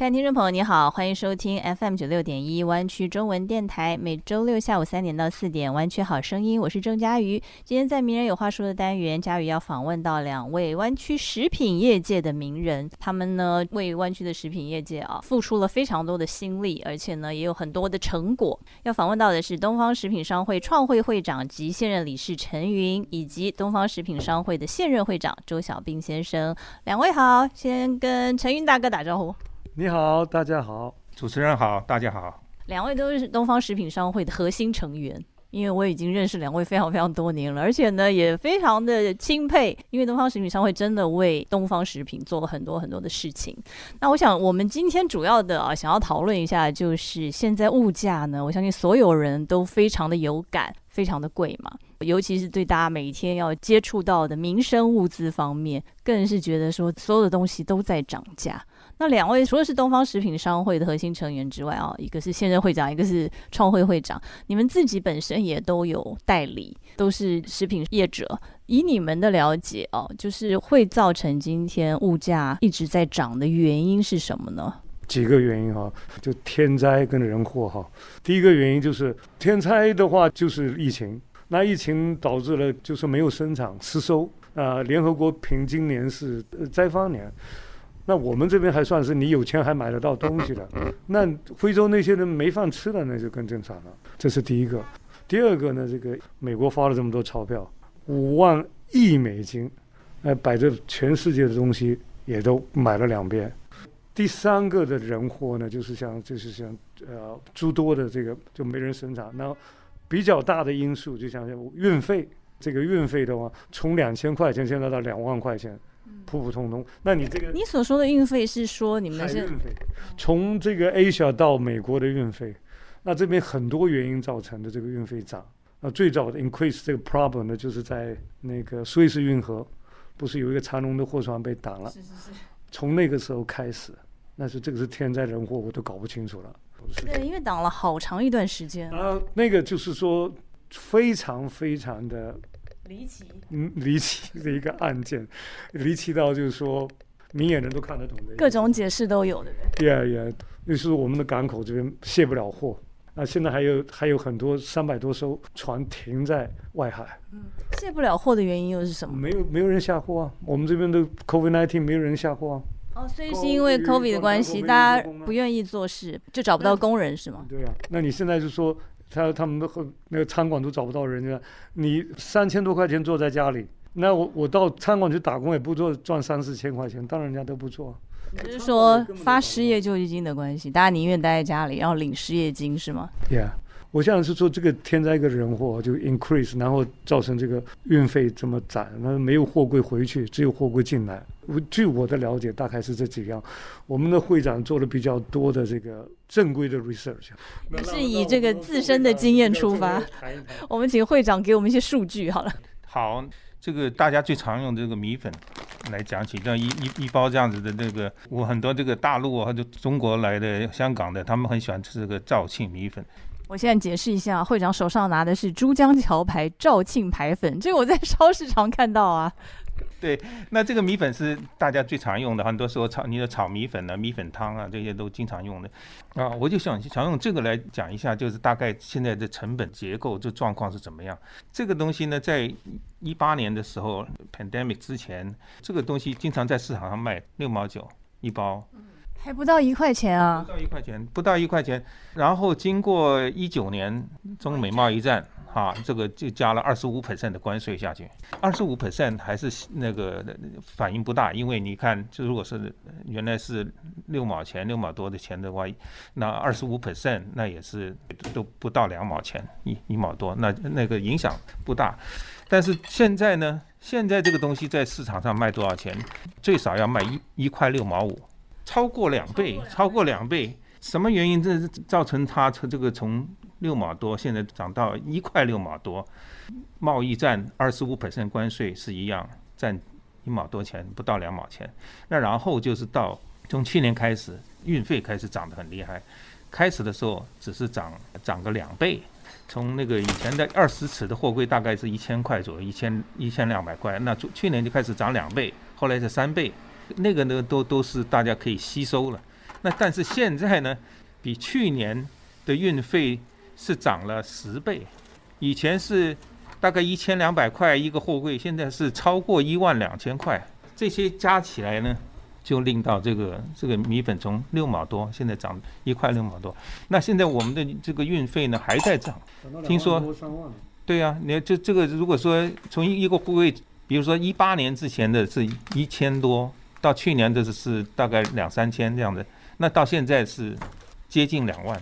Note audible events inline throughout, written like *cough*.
亲爱的听众朋友，你好，欢迎收听 FM 九六点一湾区中文电台，每周六下午三点到四点，湾区好声音，我是郑佳瑜。今天在名人有话说的单元，佳瑜要访问到两位湾区食品业界的名人，他们呢为湾区的食品业界啊付出了非常多的心力，而且呢也有很多的成果。要访问到的是东方食品商会创会会长及现任理事陈云，以及东方食品商会的现任会长周小兵先生。两位好，先跟陈云大哥打招呼。你好，大家好，主持人好，大家好。两位都是东方食品商会的核心成员，因为我已经认识两位非常非常多年了，而且呢也非常的钦佩，因为东方食品商会真的为东方食品做了很多很多的事情。那我想我们今天主要的啊想要讨论一下，就是现在物价呢，我相信所有人都非常的有感，非常的贵嘛，尤其是对大家每天要接触到的民生物资方面，更是觉得说所有的东西都在涨价。那两位除了是东方食品商会的核心成员之外啊，一个是现任会长，一个是创会会长。你们自己本身也都有代理，都是食品业者。以你们的了解哦，就是会造成今天物价一直在涨的原因是什么呢？几个原因哈，就天灾跟人祸哈。第一个原因就是天灾的话，就是疫情。那疫情导致了就是没有生产失收啊。联合国评今年是灾荒年。那我们这边还算是你有钱还买得到东西的，那非洲那些人没饭吃了，那就更正常了。这是第一个。第二个呢，这个美国发了这么多钞票，五万亿美金，呃，摆着全世界的东西也都买了两遍。第三个的人祸呢，就是像就是像呃诸多的这个就没人生产。那比较大的因素就像运费，这个运费的话，从两千块钱现在到两万块钱。普普通通，那你这个你所说的运费是说你们是运费，从这个 Asia 到美国的运费，那这边很多原因造成的这个运费涨。那最早的 increase 这个 problem 呢，就是在那个苏伊士运河，不是有一个长龙的货船被挡了？是是是。从那个时候开始，那是这个是天灾人祸，我都搞不清楚了。对，因为挡了好长一段时间。啊，那个就是说非常非常的。离奇，嗯，离奇的一个案件，离奇到就是说，明眼人都看得懂的，各种解释都有的。Yeah yeah，就是我们的港口这边卸不了货，啊，现在还有还有很多三百多艘船停在外海。嗯，卸不了货的原因又是什么？没有没有人下货啊，我们这边的 COVID-19 没有人下货啊。哦，所以是因为 COVID 的关系，大家不愿意做事，就找不到工人是吗？对啊，那你现在就说。他他们的那个餐馆都找不到人家，你三千多块钱坐在家里，那我我到餐馆去打工也不做赚三四千块钱，当然人家都不做。就是说发失业救济金的关系，大家宁愿待在家里，然后领失业金是吗？Yeah。我现在是说这个天灾一个人祸就 increase，然后造成这个运费这么涨，那没有货柜回去，只有货柜进来。据我的了解，大概是这几样。我们的会长做了比较多的这个正规的 research，是以这个自身的经验出发。我们请会长给我们一些数据好了。好，这个大家最常用的这个米粉来讲起，这样一一一包这样子的这个，我很多这个大陆或者中国来的、香港的，他们很喜欢吃这个肇庆米粉。我现在解释一下，会长手上拿的是珠江桥牌肇庆牌粉，这个我在超市常看到啊。对，那这个米粉是大家最常用的，很多时候炒你的炒米粉呢、米粉汤啊，这些都经常用的。啊，我就想想用这个来讲一下，就是大概现在的成本结构这状况是怎么样。这个东西呢，在一八年的时候，pandemic 之前，这个东西经常在市场上卖六毛九一包。还不到一块钱啊！不到一块钱，不到一块钱。然后经过一九年中美贸易战，哈，这个就加了二十五 percent 的关税下去。二十五 percent 还是那个反应不大，因为你看，就如果是原来是六毛钱、六毛多的钱的话，那二十五 percent 那也是都不到两毛钱，一一毛多，那那个影响不大。但是现在呢，现在这个东西在市场上卖多少钱？最少要卖一一块六毛五。超过两倍，超过两倍，什么原因？这造成它从这个从六毛多，现在涨到一块六毛多，贸易占二十五 percent 关税是一样，占一毛多钱，不到两毛钱。那然后就是到从去年开始，运费开始涨得很厉害。开始的时候只是涨涨个两倍，从那个以前的二十尺的货柜大概是一千块左右，一千一千两百块，那去年就开始涨两倍，后来是三倍，那个呢都都是大家可以吸收了。那但是现在呢，比去年的运费是涨了十倍，以前是大概一千两百块一个货柜，现在是超过一万两千块，这些加起来呢？就令到这个这个米粉从六毛多，现在涨一块六毛多。那现在我们的这个运费呢还在涨，听说对呀，你看这这个如果说从一个货柜，比如说一八年之前的是一千多，到去年的是大概两三千这样的，那到现在是接近两万，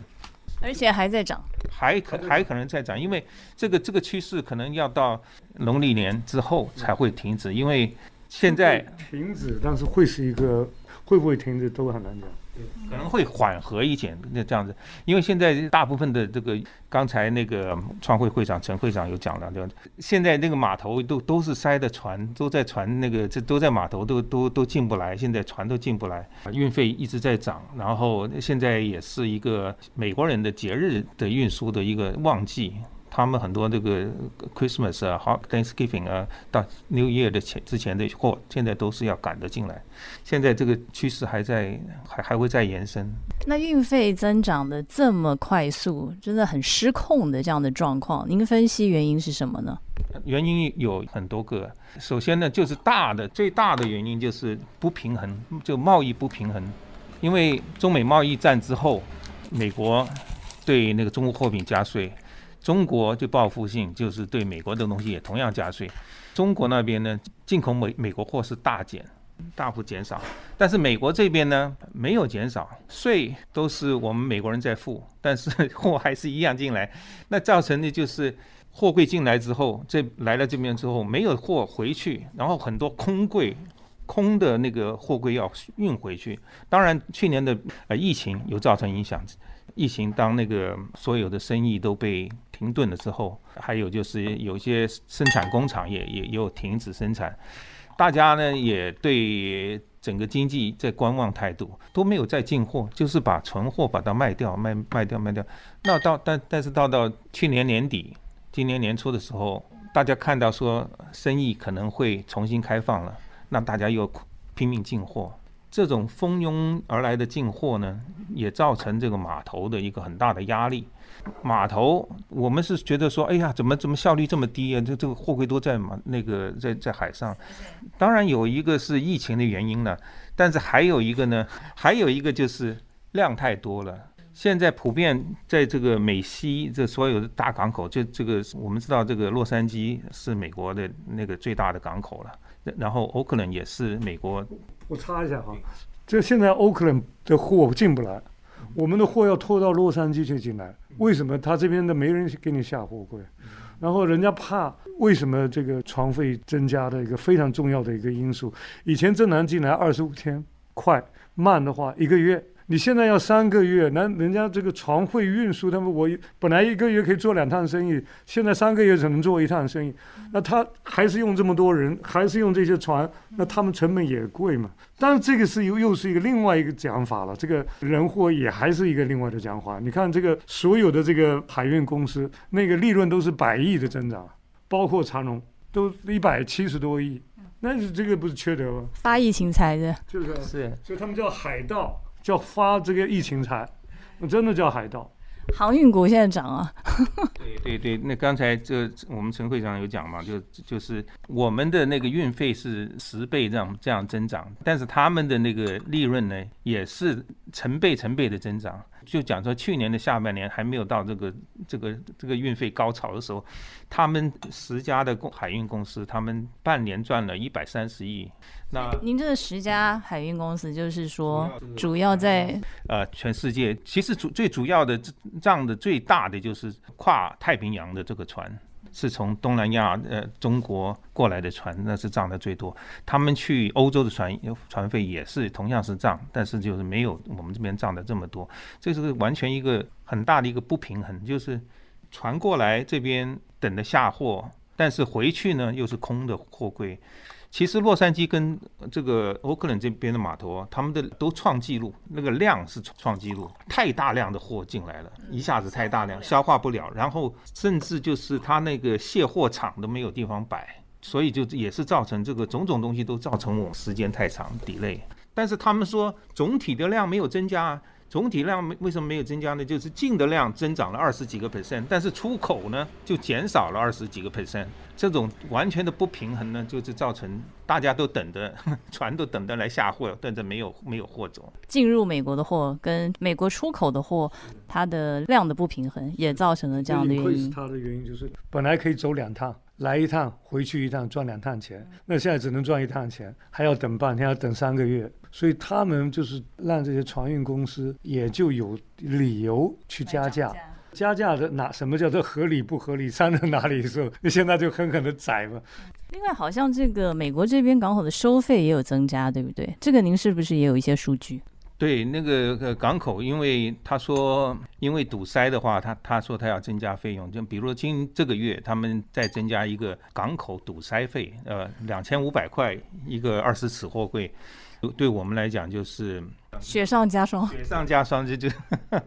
而且还在涨，还可还可能再涨，因为这个这个趋势可能要到农历年之后才会停止，因为。现在停止，但是会是一个会不会停止都很难讲，可能会缓和一点，那这样子，因为现在大部分的这个刚才那个创会会长陈会长有讲了，对吧？现在那个码头都都是塞的船，都在船那个这都在码头都都都进不来，现在船都进不来，运费一直在涨，然后现在也是一个美国人的节日的运输的一个旺季。他们很多这个 Christmas 啊，好 Thanksgiving 啊，到 New Year 的前之前的货，现在都是要赶得进来。现在这个趋势还在，还还会再延伸。那运费增长的这么快速，真的很失控的这样的状况，您分析原因是什么呢？原因有很多个。首先呢，就是大的最大的原因就是不平衡，就贸易不平衡。因为中美贸易战之后，美国对那个中国货品加税。中国就报复性，就是对美国的东西也同样加税。中国那边呢，进口美美国货是大减，大幅减少。但是美国这边呢，没有减少，税都是我们美国人在付，但是货还是一样进来。那造成的就是货柜进来之后，这来了这边之后没有货回去，然后很多空柜、空的那个货柜要运回去。当然，去年的呃疫情有造成影响。疫情当那个所有的生意都被停顿了之后，还有就是有些生产工厂也也有停止生产，大家呢也对整个经济在观望态度，都没有再进货，就是把存货把它卖掉，卖卖掉卖掉。那到但但是到到去年年底，今年年初的时候，大家看到说生意可能会重新开放了，那大家又拼命进货。这种蜂拥而来的进货呢，也造成这个码头的一个很大的压力。码头，我们是觉得说，哎呀，怎么怎么效率这么低啊？这这个货柜都在嘛那个在在海上。当然有一个是疫情的原因了，但是还有一个呢，还有一个就是量太多了。现在普遍在这个美西这所有的大港口，就这个我们知道，这个洛杉矶是美国的那个最大的港口了，然后欧克兰也是美国。我插一下哈，这现在欧克兰的货进不来，我们的货要拖到洛杉矶去进来。为什么他这边的没人给你下货柜？然后人家怕，为什么这个船费增加的一个非常重要的一个因素？以前正南进来二十五天，快慢的话一个月。你现在要三个月，那人家这个船会运输，他们我本来一个月可以做两趟生意，现在三个月只能做一趟生意，那他还是用这么多人，还是用这些船，那他们成本也贵嘛。但是这个是又又是一个另外一个讲法了，这个人货也还是一个另外的讲法。你看这个所有的这个海运公司，那个利润都是百亿的增长，包括长隆都一百七十多亿，那是这个不是缺德吗？发疫情财的，就是，是，所以他们叫海盗。叫发这个疫情财，那真的叫海盗。航运股现在涨啊。对对对，那刚才这我们陈会长有讲嘛，就就是我们的那个运费是十倍这样这样增长，但是他们的那个利润呢也是成倍成倍的增长。就讲说去年的下半年还没有到这个这个这个运费高潮的时候，他们十家的公海运公司，他们半年赚了一百三十亿。那您这个十家海运公司，就是说主要在呃全世界，其实主最主要的账的最大的就是跨太平洋的这个船。是从东南亚呃中国过来的船，那是涨的最多。他们去欧洲的船船费也是同样是涨，但是就是没有我们这边涨的这么多。这是完全一个很大的一个不平衡，就是船过来这边等着下货，但是回去呢又是空的货柜。其实洛杉矶跟这个欧克兰这边的码头啊，他们的都创纪录，那个量是创纪录，太大量的货进来了，一下子太大量，消化不了，然后甚至就是他那个卸货场都没有地方摆，所以就也是造成这个种种东西都造成我们时间太长，delay。但是他们说总体的量没有增加啊。总体量没为什么没有增加呢？就是进的量增长了二十几个 percent，但是出口呢就减少了二十几个 percent，这种完全的不平衡呢，就是造成大家都等着 *laughs* 船都等着来下货，但是没有没有货走。进入美国的货跟美国出口的货，它的量的不平衡也造成了这样的原因。它的原因就是本来可以走两趟。来一趟，回去一趟，赚两趟钱。那现在只能赚一趟钱，还要等半天，要等三个月。所以他们就是让这些船运公司也就有理由去加价。加价的哪？什么叫做合理不合理？*laughs* 山在哪里的时候，那现在就狠狠的宰嘛。另外，好像这个美国这边港口的收费也有增加，对不对？这个您是不是也有一些数据？对那个港口，因为他说因为堵塞的话，他他说他要增加费用，就比如说今这个月他们再增加一个港口堵塞费，呃，两千五百块一个二十尺货柜，对我们来讲就是雪上加霜，雪上加霜，这就。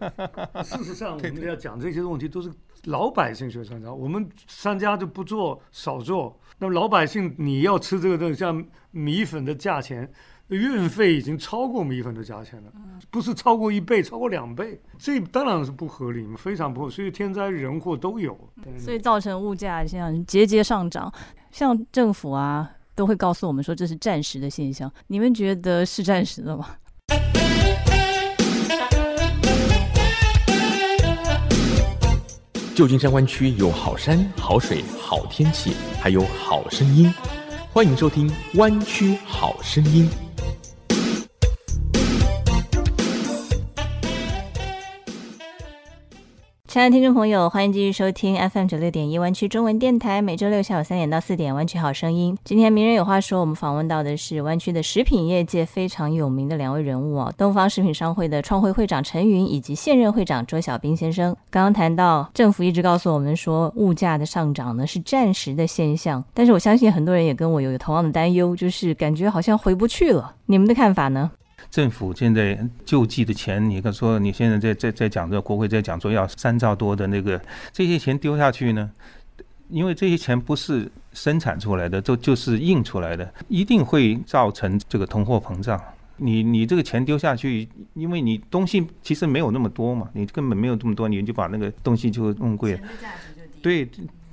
*laughs* 事实上，我们要讲这些问题都是老百姓雪上加，我们商家就不做少做，那么老百姓你要吃这个东西，像米粉的价钱。运费已经超过米粉的价钱了，不是超过一倍，超过两倍，这当然是不合理，非常不合理。所以天灾人祸都有，所以造成物价像节节上涨。像政府啊，都会告诉我们说这是暂时的现象。你们觉得是暂时的吗？旧金山湾区有好山好水好天气，还有好声音，欢迎收听《湾区好声音》。亲爱的听众朋友，欢迎继续收听 FM 九六点一湾区中文电台，每周六下午三点到四点，湾区好声音。今天名人有话说，我们访问到的是湾区的食品业界非常有名的两位人物啊，东方食品商会的创会会长陈云以及现任会长周小兵先生。刚刚谈到政府一直告诉我们说，物价的上涨呢是暂时的现象，但是我相信很多人也跟我有同样的担忧，就是感觉好像回不去了。你们的看法呢？政府现在救济的钱，你看说你现在在在在讲着，国会在讲说要三兆多的那个这些钱丢下去呢，因为这些钱不是生产出来的，就就是印出来的，一定会造成这个通货膨胀。你你这个钱丢下去，因为你东西其实没有那么多嘛，你根本没有这么多，你就把那个东西就弄贵了。对，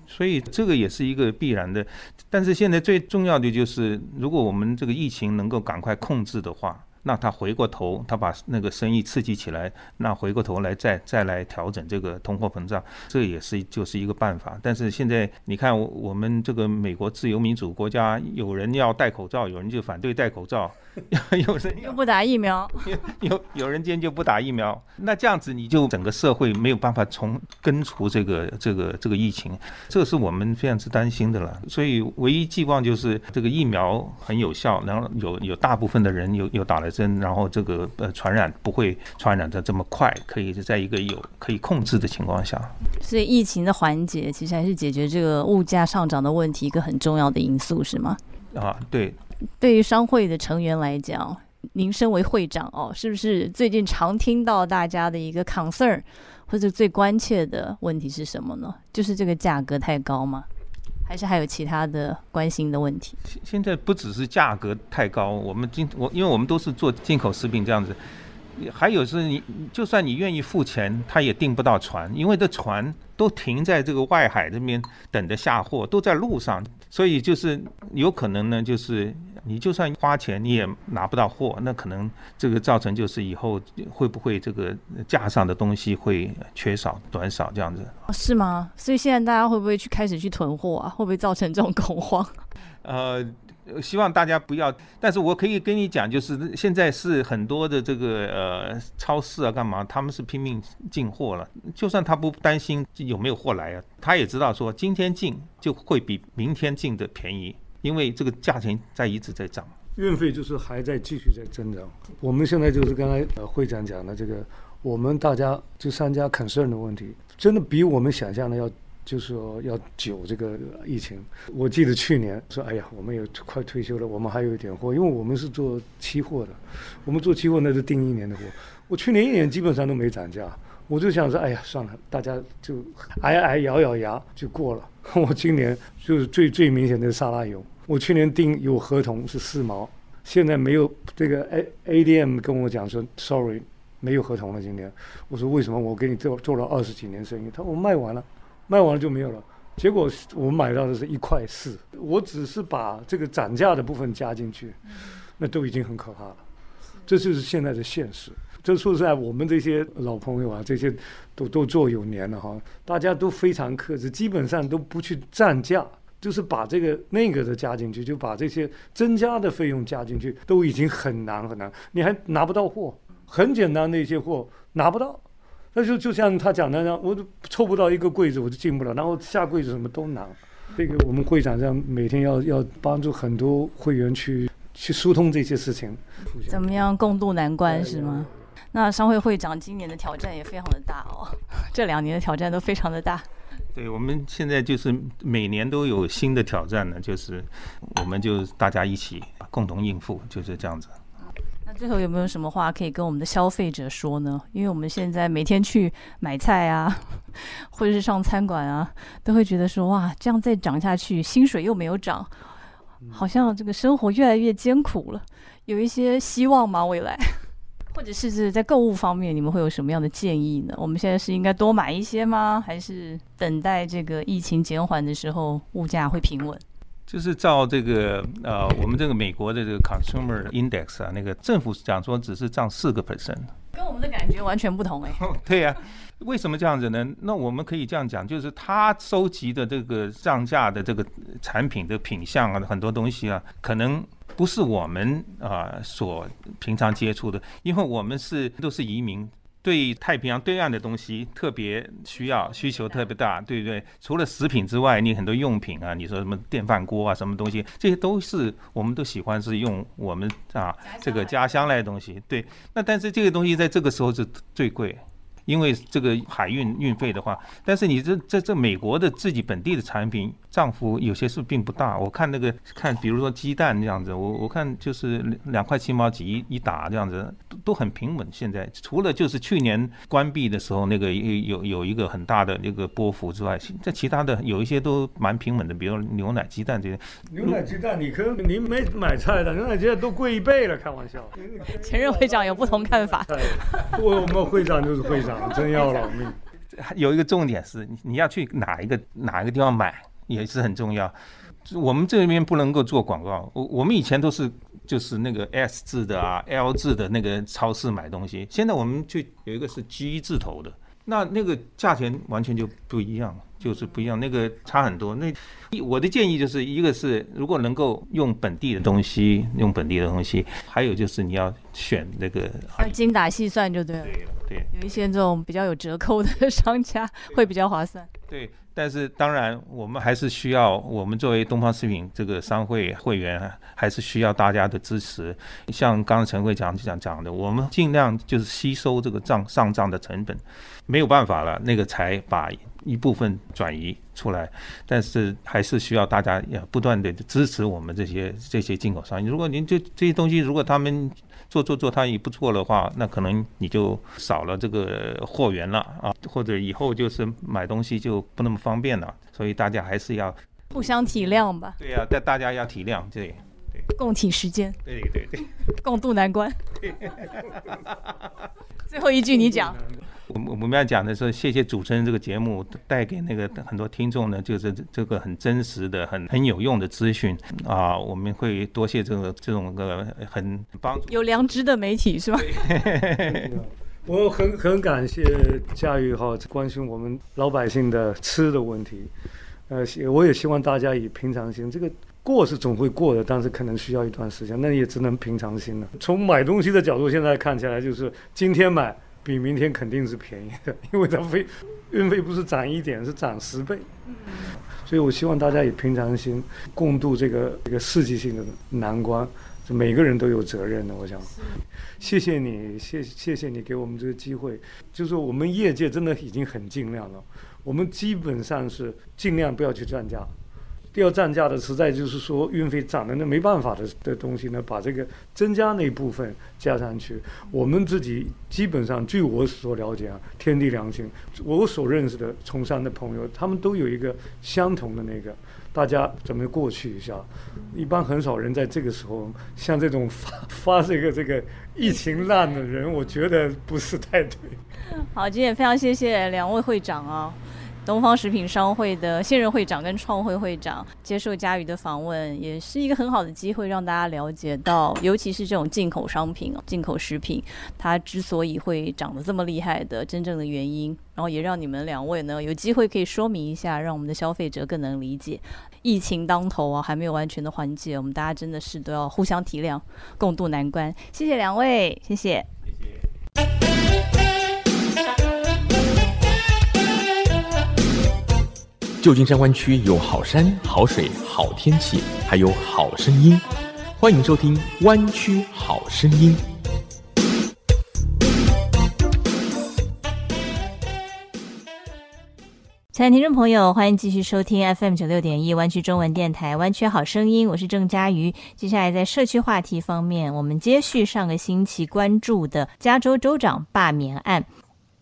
所以这个也是一个必然的。但是现在最重要的就是，如果我们这个疫情能够赶快控制的话。那他回过头，他把那个生意刺激起来，那回过头来再再来调整这个通货膨胀，这也是就是一个办法。但是现在你看，我们这个美国自由民主国家，有人要戴口罩，有人就反对戴口罩。*laughs* 有人又不打疫苗，*laughs* 有有人坚决不打疫苗，那这样子你就整个社会没有办法从根除这个这个这个疫情，这是我们非常之担心的了。所以唯一寄望就是这个疫苗很有效，然后有有大部分的人有有打了针，然后这个呃传染不会传染的这么快，可以是在一个有可以控制的情况下。所以疫情的缓解其实还是解决这个物价上涨的问题一个很重要的因素，是吗？啊，对。对于商会的成员来讲，您身为会长哦，是不是最近常听到大家的一个 concern 或者最关切的问题是什么呢？就是这个价格太高吗？还是还有其他的关心的问题？现现在不只是价格太高，我们进我因为我们都是做进口食品这样子，还有是你就算你愿意付钱，他也订不到船，因为这船都停在这个外海这边等着下货，都在路上，所以就是有可能呢，就是。你就算花钱，你也拿不到货，那可能这个造成就是以后会不会这个架上的东西会缺少、短少这样子？是吗？所以现在大家会不会去开始去囤货啊？会不会造成这种恐慌？呃，希望大家不要。但是我可以跟你讲，就是现在是很多的这个呃超市啊，干嘛？他们是拼命进货了。就算他不担心有没有货来啊，他也知道说今天进就会比明天进的便宜。因为这个价钱在一直在涨，运费就是还在继续在增长。我们现在就是刚才呃会长讲的这个，我们大家这三家 concern 的问题，真的比我们想象的要就是说要久这个疫情。我记得去年说，哎呀，我们也快退休了，我们还有一点货，因为我们是做期货的，我们做期货那是订一年的货。我去年一年基本上都没涨价，我就想说，哎呀，算了，大家就挨挨咬咬牙就过了。*laughs* 我今年就是最最明显的沙拉油，我去年订有合同是四毛，现在没有这个 A A D M 跟我讲说，sorry，没有合同了。今年我说为什么？我给你做做了二十几年生意，他说我卖完了，卖完了就没有了。结果我买到的是一块四，我只是把这个涨价的部分加进去，那都已经很可怕了。这就是现在的现实。这说实在，我们这些老朋友啊，这些都都做有年了哈，大家都非常克制，基本上都不去涨价，就是把这个那个的加进去，就把这些增加的费用加进去，都已经很难很难，你还拿不到货，很简单的一些货拿不到，那就就像他讲的那样，我凑不到一个柜子我就进不了，然后下柜子什么都难。这个我们会长这样每天要要帮助很多会员去去疏通这些事情，怎么样共度难关是吗？那商会会长今年的挑战也非常的大哦，*laughs* 这两年的挑战都非常的大。对，我们现在就是每年都有新的挑战呢，就是我们就大家一起共同应付，就是这样子。那最后有没有什么话可以跟我们的消费者说呢？因为我们现在每天去买菜啊，*laughs* 或者是上餐馆啊，都会觉得说哇，这样再涨下去，薪水又没有涨，好像这个生活越来越艰苦了。有一些希望吗？未来？*laughs* 或者是在购物方面，你们会有什么样的建议呢？我们现在是应该多买一些吗？还是等待这个疫情减缓的时候，物价会平稳？就是照这个呃，我们这个美国的这个 Consumer Index 啊，那个政府讲说只是涨四个 percent，跟我们的感觉完全不同哎。*laughs* 对呀，为什么这样子呢？那我们可以这样讲，就是他收集的这个上架的这个产品的品相啊，很多东西啊，可能。不是我们啊所平常接触的，因为我们是都是移民，对太平洋对岸的东西特别需要，需求特别大，对不对？除了食品之外，你很多用品啊，你说什么电饭锅啊，什么东西，这些都是我们都喜欢是用我们啊这个家乡来的东西，对。那但是这个东西在这个时候是最贵。因为这个海运运费的话，但是你这这这美国的自己本地的产品涨幅有些是并不大。我看那个看，比如说鸡蛋这样子，我我看就是两块七毛几一一打这样子，都都很平稳。现在除了就是去年关闭的时候那个有有一个很大的那个波幅之外，这其他的有一些都蛮平稳的，比如牛奶、鸡蛋这些。牛奶、鸡蛋，你可您没买菜的牛奶、鸡蛋都贵一倍了，开玩笑。*laughs* 前任会长有不同看法。*laughs* 我们会长就是会长。*laughs* 真要老命！*laughs* 有一个重点是，你要去哪一个哪一个地方买也是很重要。我们这边不能够做广告，我我们以前都是就是那个 S 字的啊、L 字的那个超市买东西，现在我们就有一个是 G 字头的，那那个价钱完全就不一样，就是不一样，那个差很多。那我的建议就是一个是，如果能够用本地的东西，用本地的东西，还有就是你要选那个精打细算就对了。对，有一些这种比较有折扣的商家会比较划算。对，但是当然我们还是需要，我们作为东方食品这个商会会员，还是需要大家的支持。像刚刚陈会长讲讲的，我们尽量就是吸收这个账上账的成本，没有办法了，那个才把一部分转移出来。但是还是需要大家要不断的支持我们这些这些进口商。如果您这这些东西，如果他们做做做，他也不做的话，那可能你就少了这个货源了啊，或者以后就是买东西就不那么方便了。所以大家还是要互相体谅吧。对呀，但大家要体谅，对对，共体时间。对对对，共度难关。*laughs* 最后一句你讲。我们我们要讲的是，谢谢主持人这个节目带给那个很多听众呢，就是这个很真实的、很很有用的资讯啊。我们会多谢这个这种个很帮助有良知的媒体是吧？我很很感谢嘉玉哈关心我们老百姓的吃的问题。呃，我也希望大家以平常心，这个过是总会过的，但是可能需要一段时间，那也只能平常心了。从买东西的角度，现在看起来就是今天买。比明天肯定是便宜的，因为它费运费不是涨一点，是涨十倍。所以我希望大家以平常心共度这个这个世纪性的难关，每个人都有责任的。我想，谢谢你，谢谢谢你给我们这个机会。就是我们业界真的已经很尽量了，我们基本上是尽量不要去涨价。要涨价的，实在就是说运费涨的那没办法的的东西呢，把这个增加那部分加上去。我们自己基本上，据我所了解啊，天地良心，我所认识的从商的朋友，他们都有一个相同的那个，大家准备过去一下？一般很少人在这个时候，像这种发发这个这个疫情烂的人，我觉得不是太对。好，今天非常谢谢两位会长啊。东方食品商会的现任会长跟创会会长接受嘉瑜的访问，也是一个很好的机会，让大家了解到，尤其是这种进口商品，进口食品，它之所以会涨得这么厉害的真正的原因，然后也让你们两位呢有机会可以说明一下，让我们的消费者更能理解。疫情当头啊，还没有完全的缓解，我们大家真的是都要互相体谅，共度难关。谢谢两位，谢谢。旧金山湾区有好山好水好天气，还有好声音，欢迎收听《湾区好声音》。亲爱的听众朋友，欢迎继续收听 FM 九六点一湾区中文电台《湾区好声音》，我是郑佳瑜。接下来在社区话题方面，我们接续上个星期关注的加州州长罢免案。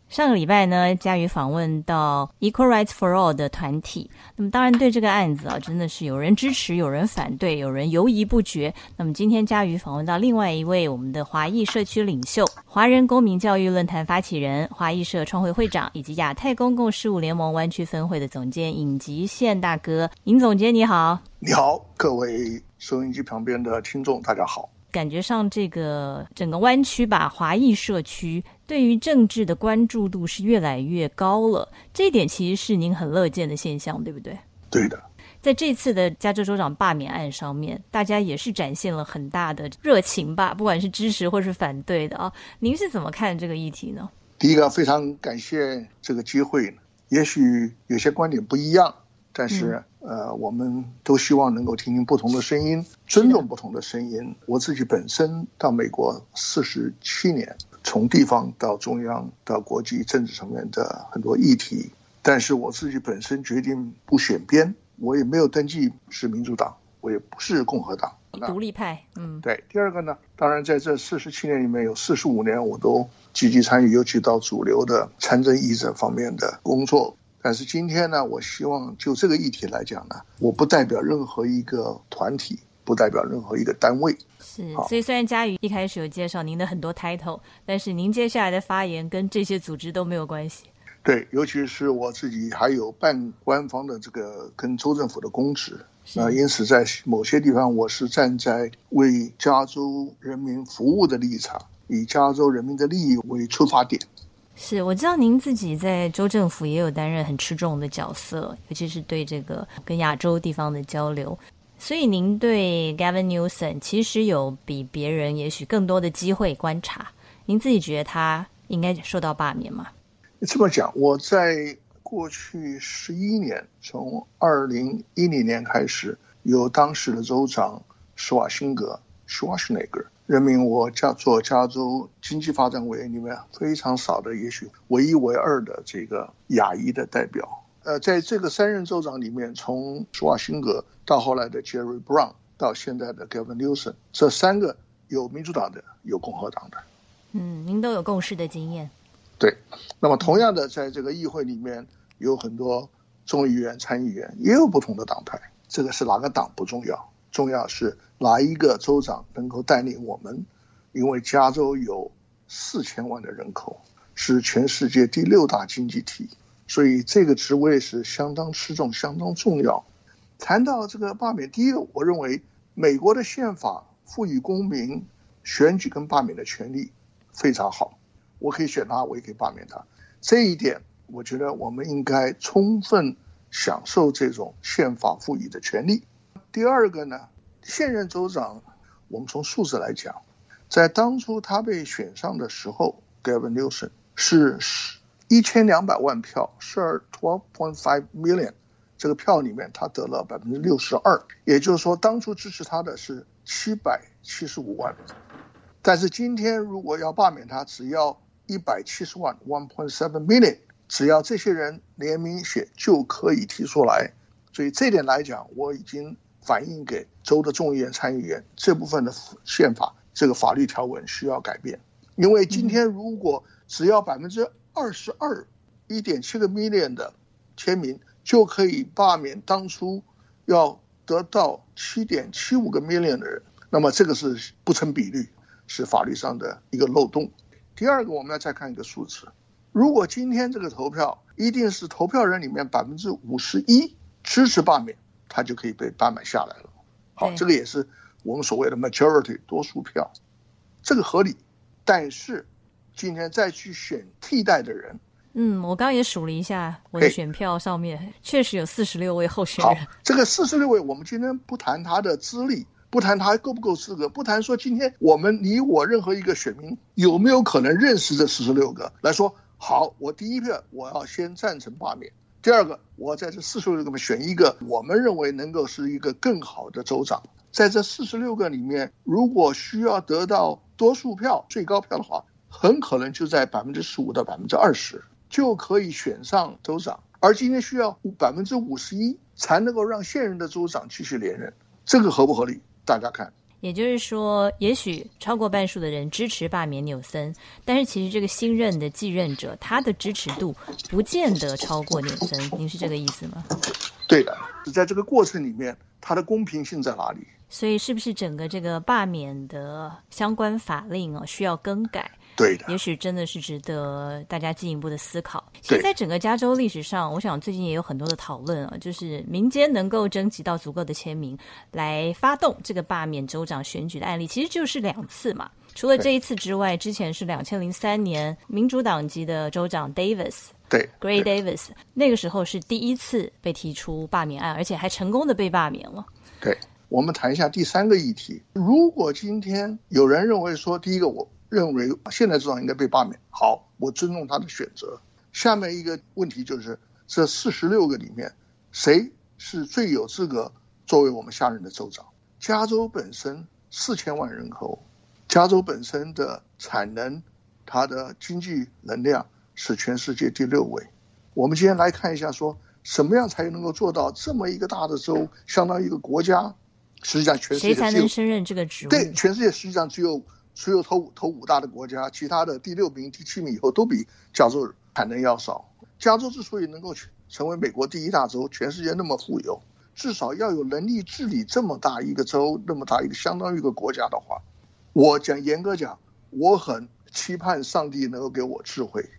上个礼拜呢，佳瑜访问到 Equal Rights for All 的团体。那么，当然对这个案子啊，真的是有人支持，有人反对，有人犹疑不决。那么，今天佳瑜访问到另外一位我们的华裔社区领袖、华人公民教育论坛发起人、华裔社创会会长，以及亚太公共事务联盟湾区分会的总监尹吉宪大哥。尹总监你好，你好，各位收音机旁边的听众，大家好。感觉上，这个整个湾区吧，华裔社区对于政治的关注度是越来越高了。这一点其实是您很乐见的现象，对不对？对的。在这次的加州州长罢免案上面，大家也是展现了很大的热情吧，不管是支持或是反对的啊。您是怎么看这个议题呢？第一个，非常感谢这个机会。也许有些观点不一样，但是。呃，我们都希望能够听听不同的声音，尊重不同的声音。我自己本身到美国四十七年，从地方到中央到国际政治层面的很多议题，但是我自己本身决定不选边，我也没有登记是民主党，我也不是共和党，独立派。嗯，对。第二个呢，当然在这四十七年里面有四十五年我都积极参与，尤其到主流的参政议政方面的工作。但是今天呢，我希望就这个议题来讲呢，我不代表任何一个团体，不代表任何一个单位。是，所以虽然佳宇一开始有介绍您的很多 title，但是您接下来的发言跟这些组织都没有关系。对，尤其是我自己还有半官方的这个跟州政府的公职，那因此在某些地方我是站在为加州人民服务的立场，以加州人民的利益为出发点。是，我知道您自己在州政府也有担任很吃重的角色，尤其是对这个跟亚洲地方的交流。所以您对 Gavin Newsom 其实有比别人也许更多的机会观察。您自己觉得他应该受到罢免吗？这么讲，我在过去十一年，从二零一零年开始，由当时的州长施瓦辛格 （Schwarzenegger）。任命我加做加州经济发展委员里面非常少的，也许唯一唯二的这个亚裔的代表。呃，在这个三任州长里面，从施瓦辛格到后来的 Jerry Brown 到现在的 Gavin Newsom，这三个有民主党的，有共和党的。嗯，您都有共事的经验。对。那么同样的，在这个议会里面有很多众议员、参议员，也有不同的党派。这个是哪个党不重要。重要是哪一个州长能够带领我们？因为加州有四千万的人口，是全世界第六大经济体，所以这个职位是相当吃重、相当重要。谈到这个罢免，第一个，我认为美国的宪法赋予公民选举跟罢免的权利非常好，我可以选他，我也可以罢免他。这一点，我觉得我们应该充分享受这种宪法赋予的权利。第二个呢，现任州长，我们从数字来讲，在当初他被选上的时候，Gavin Newsom 是一千两百万票，十二 twelve point five million 这个票里面，他得了百分之六十二，也就是说，当初支持他的是七百七十五万，但是今天如果要罢免他，只要一百七十万 （one point seven million），只要这些人联名写就可以提出来。所以这点来讲，我已经反映给州的众议院参议员，这部分的宪法这个法律条文需要改变。因为今天如果只要百分之二十二一点七个 million 的签名就可以罢免当初要得到七点七五个 million 的人，那么这个是不成比例，是法律上的一个漏洞。第二个，我们要再看一个数字，如果今天这个投票一定是投票人里面百分之五十一。支持罢免，他就可以被罢免下来了。好，这个也是我们所谓的 majority 多数票，这个合理。但是今天再去选替代的人，嗯，我刚刚也数了一下我的选票上面，确实有四十六位候选人。好，这个四十六位，我们今天不谈他的资历，不谈他够不够资格，不谈说今天我们你我任何一个选民有没有可能认识这四十六个来说，好，我第一票我要先赞成罢免。第二个，我在这四十六个里面选一个，我们认为能够是一个更好的州长。在这四十六个里面，如果需要得到多数票、最高票的话，很可能就在百分之十五到百分之二十就可以选上州长。而今天需要百分之五十一才能够让现任的州长继续连任，这个合不合理？大家看。也就是说，也许超过半数的人支持罢免纽森，但是其实这个新任的继任者，他的支持度不见得超过纽森。您是这个意思吗？对的，在这个过程里面，它的公平性在哪里？所以，是不是整个这个罢免的相关法令啊，需要更改？对的，也许真的是值得大家进一步的思考。其实，在整个加州历史上，我想最近也有很多的讨论啊，就是民间能够征集到足够的签名来发动这个罢免州长选举的案例，其实就是两次嘛。除了这一次之外，之前是两千零三年民主党籍的州长 Davis，对，Gray Davis，那个时候是第一次被提出罢免案，而且还成功的被罢免了。对，我们谈一下第三个议题。如果今天有人认为说，第一个我。认为现在州长应该被罢免。好，我尊重他的选择。下面一个问题就是，这四十六个里面，谁是最有资格作为我们下任的州长？加州本身四千万人口，加州本身的产能，它的经济能量是全世界第六位。我们今天来看一下，说什么样才能够做到这么一个大的州，相当于一个国家？实际上，全世界谁才能胜任这个职务？对，全世界实际上只有。所有头头五大的国家，其他的第六名、第七名以后都比加州产能要少。加州之所以能够成为美国第一大州，全世界那么富有，至少要有能力治理这么大一个州，那么大一个相当于一个国家的话，我讲严格讲，我很期盼上帝能够给我智慧，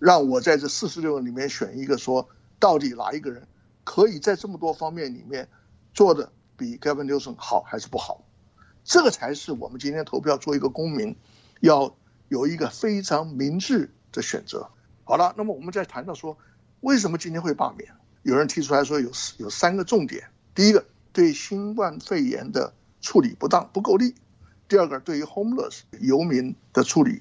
让我在这四十六个里面选一个，说到底哪一个人可以在这么多方面里面做的比 Gavin Newsom 好还是不好？这个才是我们今天投票做一个公民，要有一个非常明智的选择。好了，那么我们再谈到说，为什么今天会罢免？有人提出来说有有三个重点：第一个，对新冠肺炎的处理不当不够力；第二个，对于 homeless 游民的处理；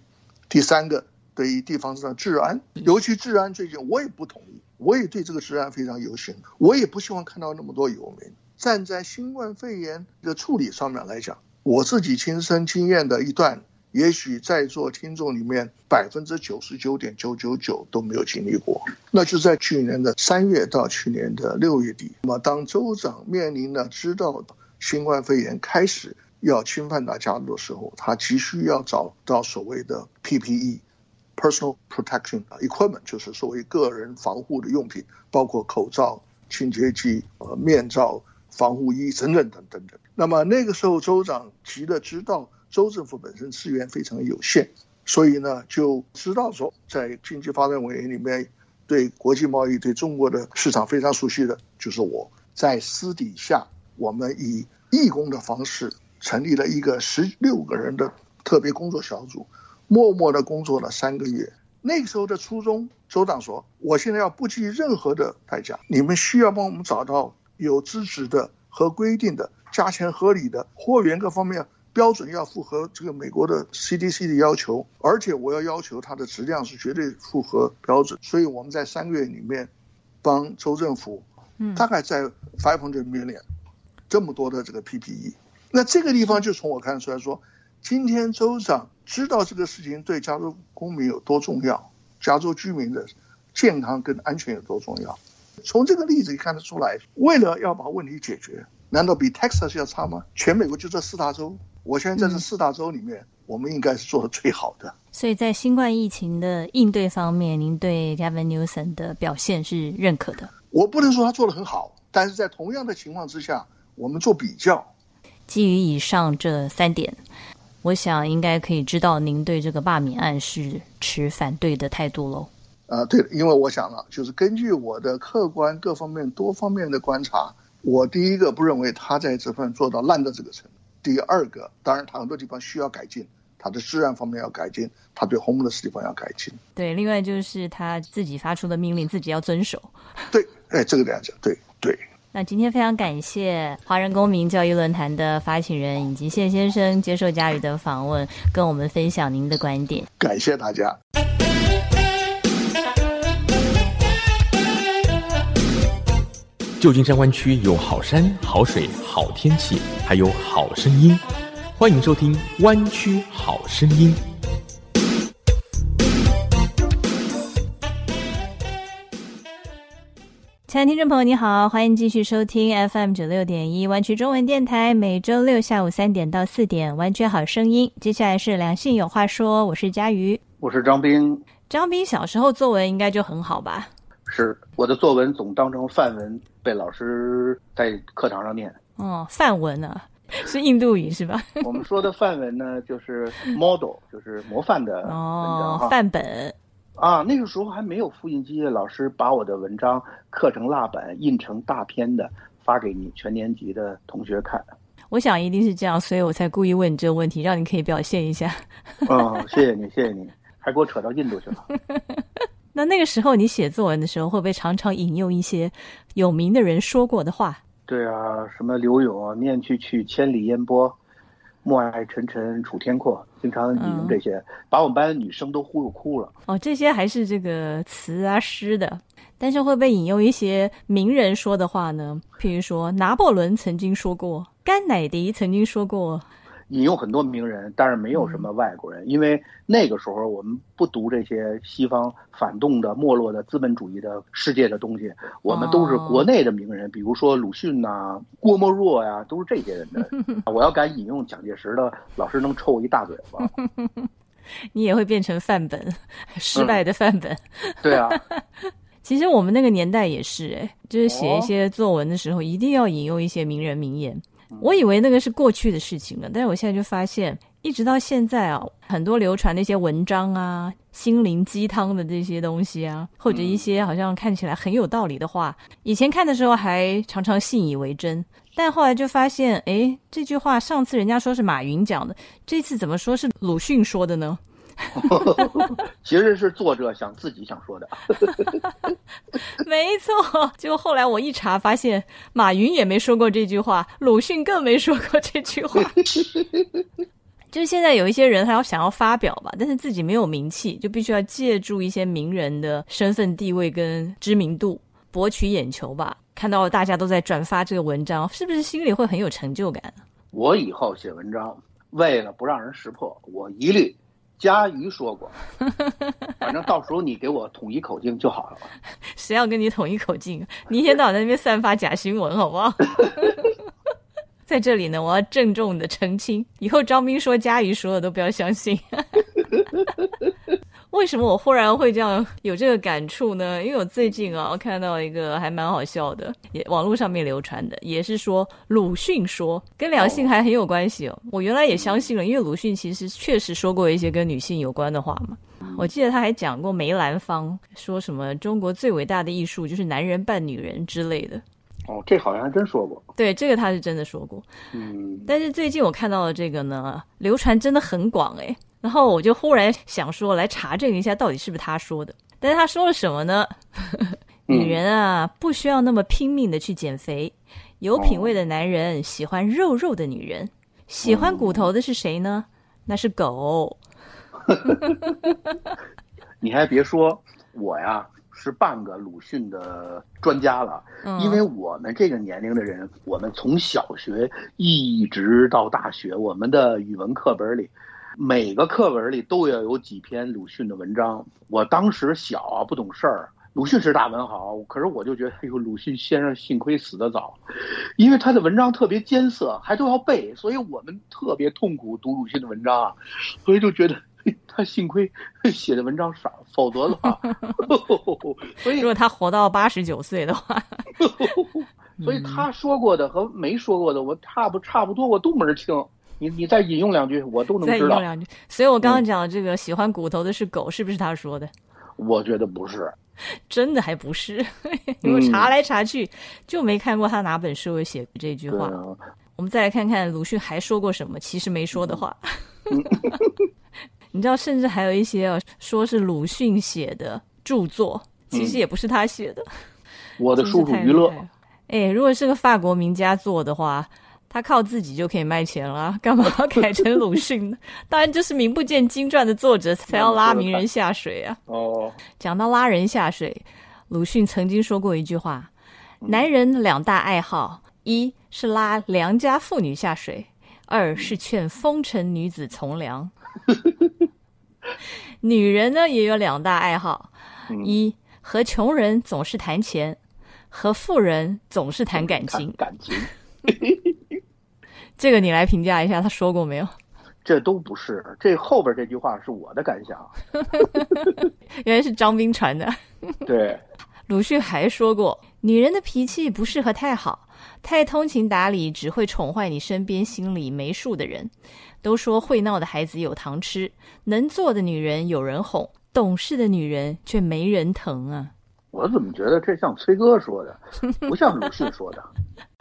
第三个，对于地方上的治安，尤其治安最近我也不同意，我也对这个治安非常忧心，我也不希望看到那么多游民。站在新冠肺炎的处理上面来讲。我自己亲身经验的一段，也许在座听众里面百分之九十九点九九九都没有经历过。那就在去年的三月到去年的六月底，那么当州长面临了知道新冠肺炎开始要侵犯大家的时候，他急需要找到所谓的 PPE（Personal Protection Equipment），就是所谓个人防护的用品，包括口罩、清洁剂、呃面罩。防护衣等等等等等。那么那个时候，州长急的知道州政府本身资源非常有限，所以呢就知道说，在经济发展委员里面，对国际贸易、对中国的市场非常熟悉的，就是我在私底下，我们以义工的方式成立了一个十六个人的特别工作小组，默默的工作了三个月。那个时候的初衷，州长说，我现在要不计任何的代价，你们需要帮我们找到。有资质的和规定的价钱合理的货源各方面标准要符合这个美国的 CDC 的要求，而且我要要求它的质量是绝对符合标准。所以我们在三个月里面帮州政府，大概在 five hundred million 这么多的这个 PPE，那这个地方就从我看出来说，今天州长知道这个事情对加州公民有多重要，加州居民的健康跟安全有多重要。从这个例子看得出来，为了要把问题解决，难道比 Texas 要差吗？全美国就这四大州，我现在在这四大州里面，我们应该是做的最好的。所以在新冠疫情的应对方面，您对 Gavin Newsom 的表现是认可的。我不能说他做的很好，但是在同样的情况之下，我们做比较。基于以上这三点，我想应该可以知道您对这个罢免案是持反对的态度喽。啊，对，因为我想了，就是根据我的客观各方面多方面的观察，我第一个不认为他在这份做到烂到这个程度。第二个，当然他很多地方需要改进，他的治安方面要改进，他对 homeless 地方要改进。对，另外就是他自己发出的命令自己要遵守。对，哎，这个这样讲，对对。那今天非常感谢华人公民教育论坛的发起人以及谢先生接受佳宇的访问，跟我们分享您的观点。感谢大家。旧金山湾区有好山好水好天气，还有好声音，欢迎收听《湾区好声音》。亲爱的听众朋友，你好，欢迎继续收听 FM 九六点一湾区中文电台，每周六下午三点到四点《湾区好声音》。接下来是良性有话说，我是佳瑜，我是张斌。张斌小时候作文应该就很好吧？是我的作文总当成范文被老师在课堂上念。哦，范文啊，是印度语是吧？*laughs* 我们说的范文呢，就是 model，*laughs* 就是模范的文章哦，范本。啊，那个时候还没有复印机，老师把我的文章刻成蜡板，印成大片的，发给你全年级的同学看。我想一定是这样，所以我才故意问你这个问题，让你可以表现一下。嗯，*laughs* 谢谢你，谢谢你，还给我扯到印度去了。那那个时候你写作文的时候，会不会常常引用一些有名的人说过的话？对啊，什么刘勇啊，“念去去，千里烟波，暮霭沉沉楚天阔”，经常引用这些，把我们班的女生都忽悠哭了。哦，这些还是这个词啊诗的，但是会不会引用一些名人说的话呢？譬如说拿破仑曾经说过，甘乃迪曾经说过。引用很多名人，但是没有什么外国人，因为那个时候我们不读这些西方反动的、没落的资本主义的世界的东西，我们都是国内的名人，比如说鲁迅呐、郭沫若呀，都是这些人的。*laughs* 我要敢引用蒋介石的，老师能抽我一大嘴巴。*laughs* 你也会变成范本，失败的范本。*laughs* 对啊，其实我们那个年代也是，哎，就是写一些作文的时候，一定要引用一些名人名言。我以为那个是过去的事情了，但是我现在就发现，一直到现在啊，很多流传那些文章啊、心灵鸡汤的这些东西啊，或者一些好像看起来很有道理的话，以前看的时候还常常信以为真，但后来就发现，哎，这句话上次人家说是马云讲的，这次怎么说是鲁迅说的呢？*laughs* 其实是作者想自己想说的，*laughs* 没错。结果后来我一查，发现马云也没说过这句话，鲁迅更没说过这句话。*laughs* 就是现在有一些人，他要想要发表吧，但是自己没有名气，就必须要借助一些名人的身份地位跟知名度博取眼球吧。看到大家都在转发这个文章，是不是心里会很有成就感？我以后写文章，为了不让人识破，我一律。佳瑜说过，*laughs* 反正到时候你给我统一口径就好了。谁要跟你统一口径？*laughs* 你一天到晚在那边散发假新闻，好不好？*laughs* 在这里呢，我要郑重的澄清，以后张斌说佳瑜说的都不要相信。为什么我忽然会这样有这个感触呢？因为我最近啊，我看到一个还蛮好笑的，也网络上面流传的，也是说鲁迅说跟两性还很有关系哦。我原来也相信了，因为鲁迅其实确实说过一些跟女性有关的话嘛。我记得他还讲过梅兰芳说什么中国最伟大的艺术就是男人扮女人之类的。哦，这好像还真说过。对，这个他是真的说过。嗯，但是最近我看到的这个呢，流传真的很广哎。然后我就忽然想说，来查证一下到底是不是他说的。但是他说了什么呢？*laughs* 女人啊，不需要那么拼命的去减肥。有品位的男人喜欢肉肉的女人，喜欢骨头的是谁呢？那是狗。*laughs* 你还别说，我呀，是半个鲁迅的专家了，因为我们这个年龄的人，我们从小学一直到大学，我们的语文课本里，每个课文里都要有几篇鲁迅的文章。我当时小啊，不懂事儿。鲁迅是大文豪，可是我就觉得，哎呦，鲁迅先生幸亏死得早，因为他的文章特别艰涩，还都要背，所以我们特别痛苦读鲁迅的文章啊，所以就觉得他幸亏 *laughs* 写的文章少，否则的话，*laughs* 所以如果他活到八十九岁的话，*laughs* 所以他说过的和没说过的，我差不差不多，我都门清。你你再引用两句，我都能知道。再引用两句，所以我刚刚讲的这个喜欢骨头的是狗，是不是他说的？我觉得不是。*laughs* 真的还不是，*laughs* 我查来查去就没看过他哪本书有写这句话。我们再来看看鲁迅还说过什么，其实没说的话。*laughs* 你知道，甚至还有一些说是鲁迅写的著作，其实也不是他写的。我的叔叔娱乐。哎，如果是个法国名家做的话。他靠自己就可以卖钱了，*laughs* 干嘛要改成鲁迅呢？*laughs* 当然就是名不见经传的作者才要拉名人下水啊！哦，讲到拉人下水，鲁迅曾经说过一句话：男人两大爱好，一是拉良家妇女下水，二是劝风尘女子从良。*laughs* 女人呢也有两大爱好，一和穷人总是谈钱，和富人总是谈感情。感情。*laughs* 这个你来评价一下，他说过没有？*laughs* 这都不是，这后边这句话是我的感想。*laughs* 原来是张斌传的。对，鲁迅还说过，女人的脾气不适合太好，太通情达理只会宠坏你身边心里没数的人。都说会闹的孩子有糖吃，能做的女人有人哄，懂事的女人却没人疼啊！我怎么觉得这像崔哥说的，不像鲁迅说的？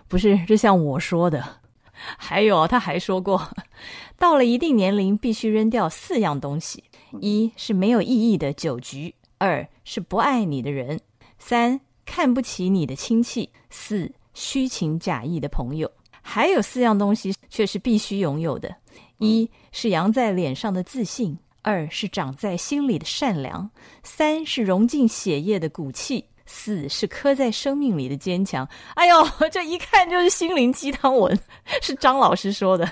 不是，这像我说的。*laughs* 还有，他还说过，*laughs* 到了一定年龄，必须扔掉四样东西：一是没有意义的酒局，二是不爱你的人，三看不起你的亲戚，四虚情假意的朋友。还有四样东西却是必须拥有的：一是扬在脸上的自信，二是长在心里的善良，三是融进血液的骨气。四是刻在生命里的坚强。哎呦，这一看就是心灵鸡汤文，是张老师说的，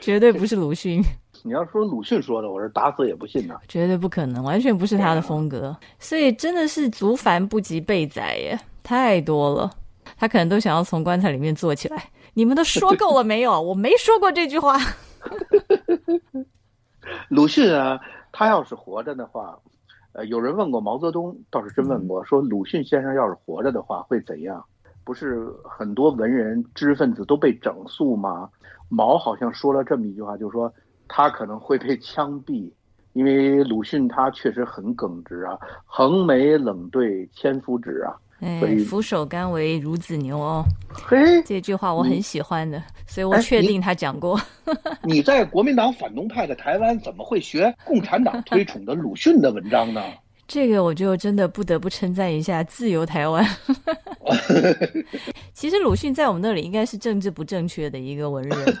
绝对不是鲁迅。*laughs* 你要说鲁迅说的，我是打死也不信的。绝对不可能，完全不是他的风格。所以真的是足繁不及被宰耶，太多了。他可能都想要从棺材里面坐起来。你们都说够了没有？我没说过这句话。*laughs* 鲁迅啊，他要是活着的话。呃，有人问过毛泽东，倒是真问过，说鲁迅先生要是活着的话会怎样？不是很多文人知识分子都被整肃吗？毛好像说了这么一句话，就是说他可能会被枪毙，因为鲁迅他确实很耿直啊，横眉冷对千夫指啊。哎，俯首甘为孺子牛哦。嘿，这句话我很喜欢的，所以我确定他讲过。*laughs* 你在国民党反动派的台湾，怎么会学共产党推崇的鲁迅的文章呢？*laughs* 这个我就真的不得不称赞一下自由台湾。*laughs* 其实鲁迅在我们那里应该是政治不正确的一个文人，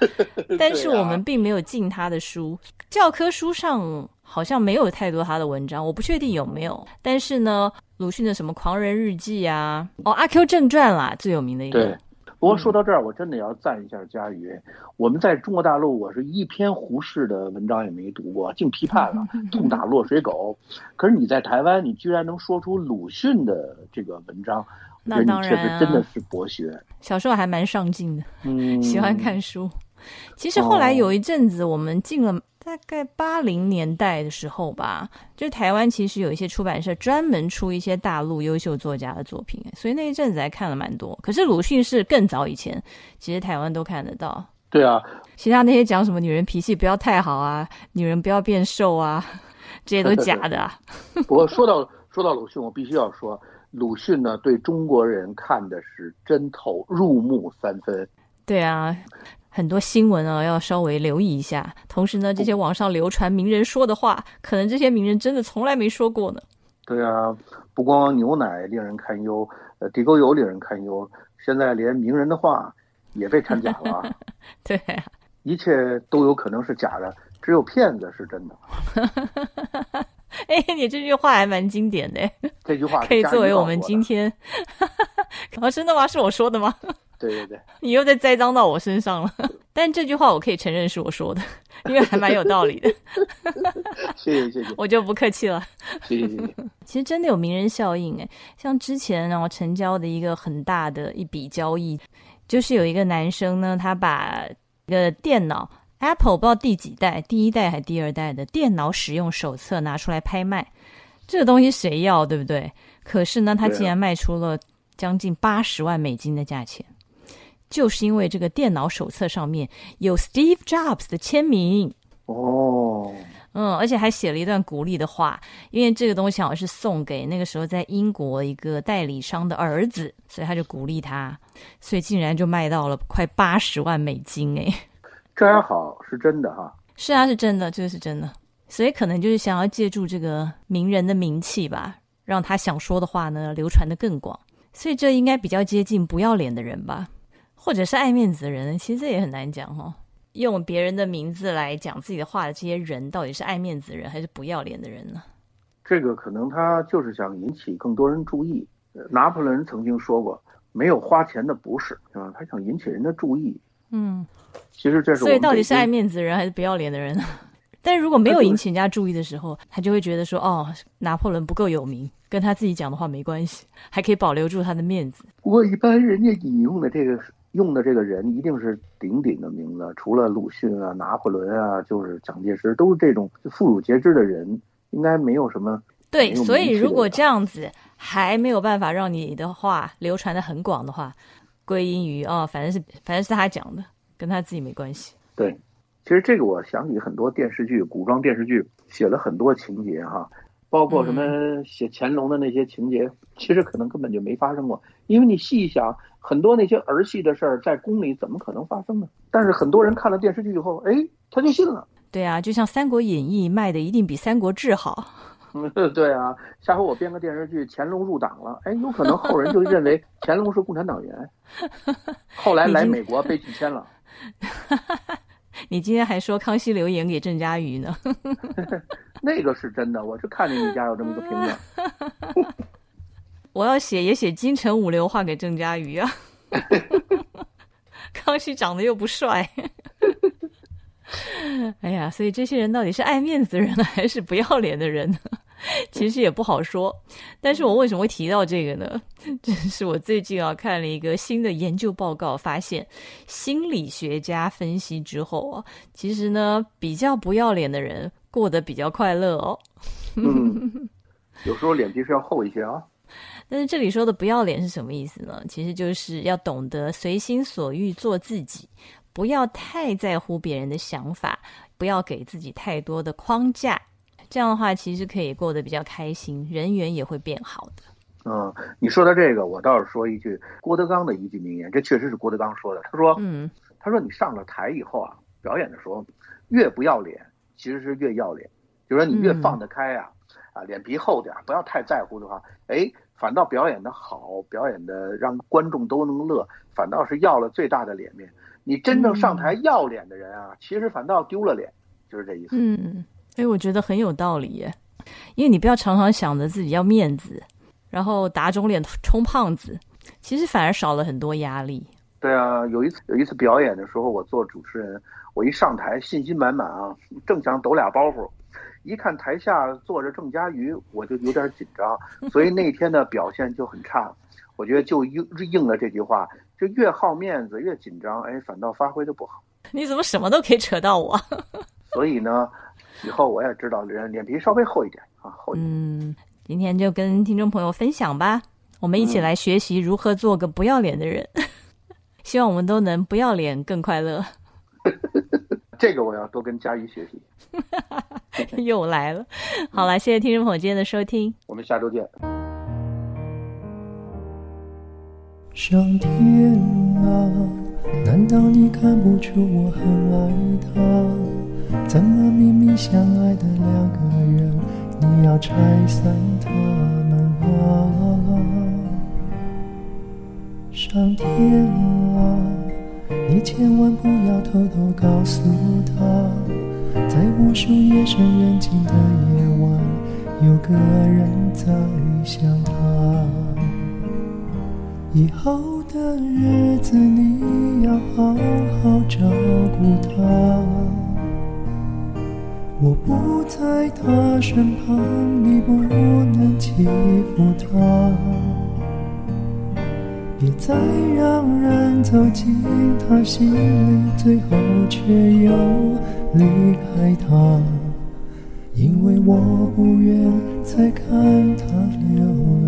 但是我们并没有禁他的书，教科书上好像没有太多他的文章，我不确定有没有。但是呢，鲁迅的什么《狂人日记》啊，哦，《阿 Q 正传》啦，最有名的一个。不过说到这儿，我真的要赞一下佳宇。我们在中国大陆，我是一篇胡适的文章也没读过，净批判了，*laughs* 痛打落水狗。可是你在台湾，你居然能说出鲁迅的这个文章，那当然，确实真的是博学。小时候还蛮上进的，嗯，*laughs* 喜欢看书。其实后来有一阵子，我们进了。大概八零年代的时候吧，就台湾其实有一些出版社专门出一些大陆优秀作家的作品，所以那一阵子还看了蛮多。可是鲁迅是更早以前，其实台湾都看得到。对啊，其他那些讲什么女人脾气不要太好啊，女人不要变瘦啊，*laughs* 这些都假的。啊。*laughs* 不过说到说到鲁迅，我必须要说，鲁迅呢对中国人看的是真透，入木三分。对啊。很多新闻啊，要稍微留意一下。同时呢，这些网上流传名人说的话，可能这些名人真的从来没说过呢。对啊，不光牛奶令人堪忧，呃，地沟油令人堪忧，现在连名人的话也被掺假了。对，*laughs* 一切都有可能是假的，只有骗子是真的。*laughs* 哎，你这句话还蛮经典的，这句话可以作为我们天。今 *laughs* 天。哦，真的吗？是我说的吗？对对对，*laughs* 你又在栽赃到我身上了。*laughs* 但这句话我可以承认是我说的，因为还蛮有道理的，*laughs* 谢谢谢谢我就不客气了。谢谢谢谢。其实真的有名人效应哎，像之前然后成交的一个很大的一笔交易，就是有一个男生呢，他把一个电脑 Apple 不知道第几代，第一代还第二代的电脑使用手册拿出来拍卖，这个东西谁要对不对？可是呢，他竟然卖出了将近八十万美金的价钱。就是因为这个电脑手册上面有 Steve Jobs 的签名，哦，嗯，而且还写了一段鼓励的话，因为这个东西好像是送给那个时候在英国一个代理商的儿子，所以他就鼓励他，所以竟然就卖到了快八十万美金哎！这还好是真的哈。是啊，是真的，这个是真的，所以可能就是想要借助这个名人的名气吧，让他想说的话呢流传的更广，所以这应该比较接近不要脸的人吧，或者是爱面子的人，其实这也很难讲哦。用别人的名字来讲自己的话的这些人，到底是爱面子的人还是不要脸的人呢？这个可能他就是想引起更多人注意。呃拿破仑曾经说过，没有花钱的不是，啊，他想引起人的注意。嗯，其实这是所以到底是爱面子的人还是不要脸的人呢？*laughs* 但是如果没有引起人家注意的时候，他就会觉得说，哦，拿破仑不够有名，跟他自己讲的话没关系，还可以保留住他的面子。不过一般人家引用的这个用的这个人一定是鼎鼎的名字，除了鲁迅啊、拿破仑啊，就是蒋介石，都是这种妇孺皆知的人，应该没有什么。对，所以如果这样子还没有办法让你的话流传的很广的话，归因于哦，反正是反正是他讲的，跟他自己没关系。对，其实这个我想起很多电视剧，古装电视剧写了很多情节哈，包括什么写乾隆的那些情节，其实可能根本就没发生过，因为你细一想，很多那些儿戏的事儿在宫里怎么可能发生呢？但是很多人看了电视剧以后，哎，他就信了。对啊，就像《三国演义》卖的一定比《三国志》好。嗯，*laughs* 对啊，下回我编个电视剧，乾隆入党了，哎，有可能后人就认为乾隆是共产党员，*laughs* 后来来美国被拒签了。*laughs* 你今天还说康熙留言给郑嘉瑜呢？那个是真的，我是看见你家有这么个评论。我要写也写京城五流话给郑嘉瑜啊。*laughs* 康熙长得又不帅，*laughs* 哎呀，所以这些人到底是爱面子的人呢，还是不要脸的人呢？*laughs* 其实也不好说。但是我为什么会提到这个呢？这是我最近啊看了一个新的研究报告，发现心理学家分析之后啊，其实呢比较不要脸的人过得比较快乐哦。嗯，有时候脸皮是要厚一些啊。但是这里说的不要脸是什么意思呢？其实就是要懂得随心所欲做自己，不要太在乎别人的想法，不要给自己太多的框架。这样的话，其实可以过得比较开心，人缘也会变好的。嗯，你说到这个，我倒是说一句郭德纲的一句名言，这确实是郭德纲说的。他说，嗯，他说你上了台以后啊，表演的时候越不要脸，其实是越要脸。就是说你越嗯放得开啊，啊，脸皮厚点儿，不要太在乎的话，哎，反倒表演的好，表演的让观众都能乐，反倒是要了最大的脸面。你真正上台要脸的人啊，其实反倒丢了脸，就是这意思。嗯，所以我觉得很有道理耶，因为你不要常常想着自己要面子，然后打肿脸充胖子，其实反而少了很多压力。对啊，有一次有一次表演的时候，我做主持人，我一上台信心满满啊，正想抖俩包袱，一看台下坐着郑佳瑜，我就有点紧张，所以那天的表现就很差。我觉得就应应了这句话，就越好面子越紧张，哎，反倒发挥的不好。你怎么什么都可以扯到我？*laughs* 所以呢，以后我也知道人脸皮稍微厚一点啊，厚一点。嗯，今天就跟听众朋友分享吧，我们一起来学习如何做个不要脸的人。*laughs* 希望我们都能不要脸更快乐。这个我要多跟佳怡学习。*laughs* 又来了，好了，谢谢听众朋友今天的收听。我们下周见。上天啊，难道你看不出我很爱他？怎么明明相爱的两个人，你要拆散他们啊？上天啊，你千万不要偷偷告诉他，在无数夜深人静的夜晚，有个人在想他。以后的日子你要好好照顾他。我不在他身旁，你不能欺负他。别再让人走进他心里，最后却又离开他。因为我不愿再看他流泪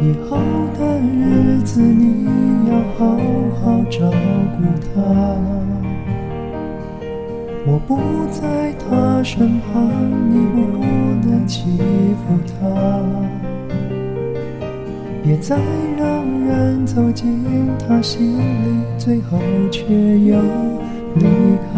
以后的日子你要好好照顾她。我不在她身旁，你不能欺负她。别再让人走进他心里，最后却又离开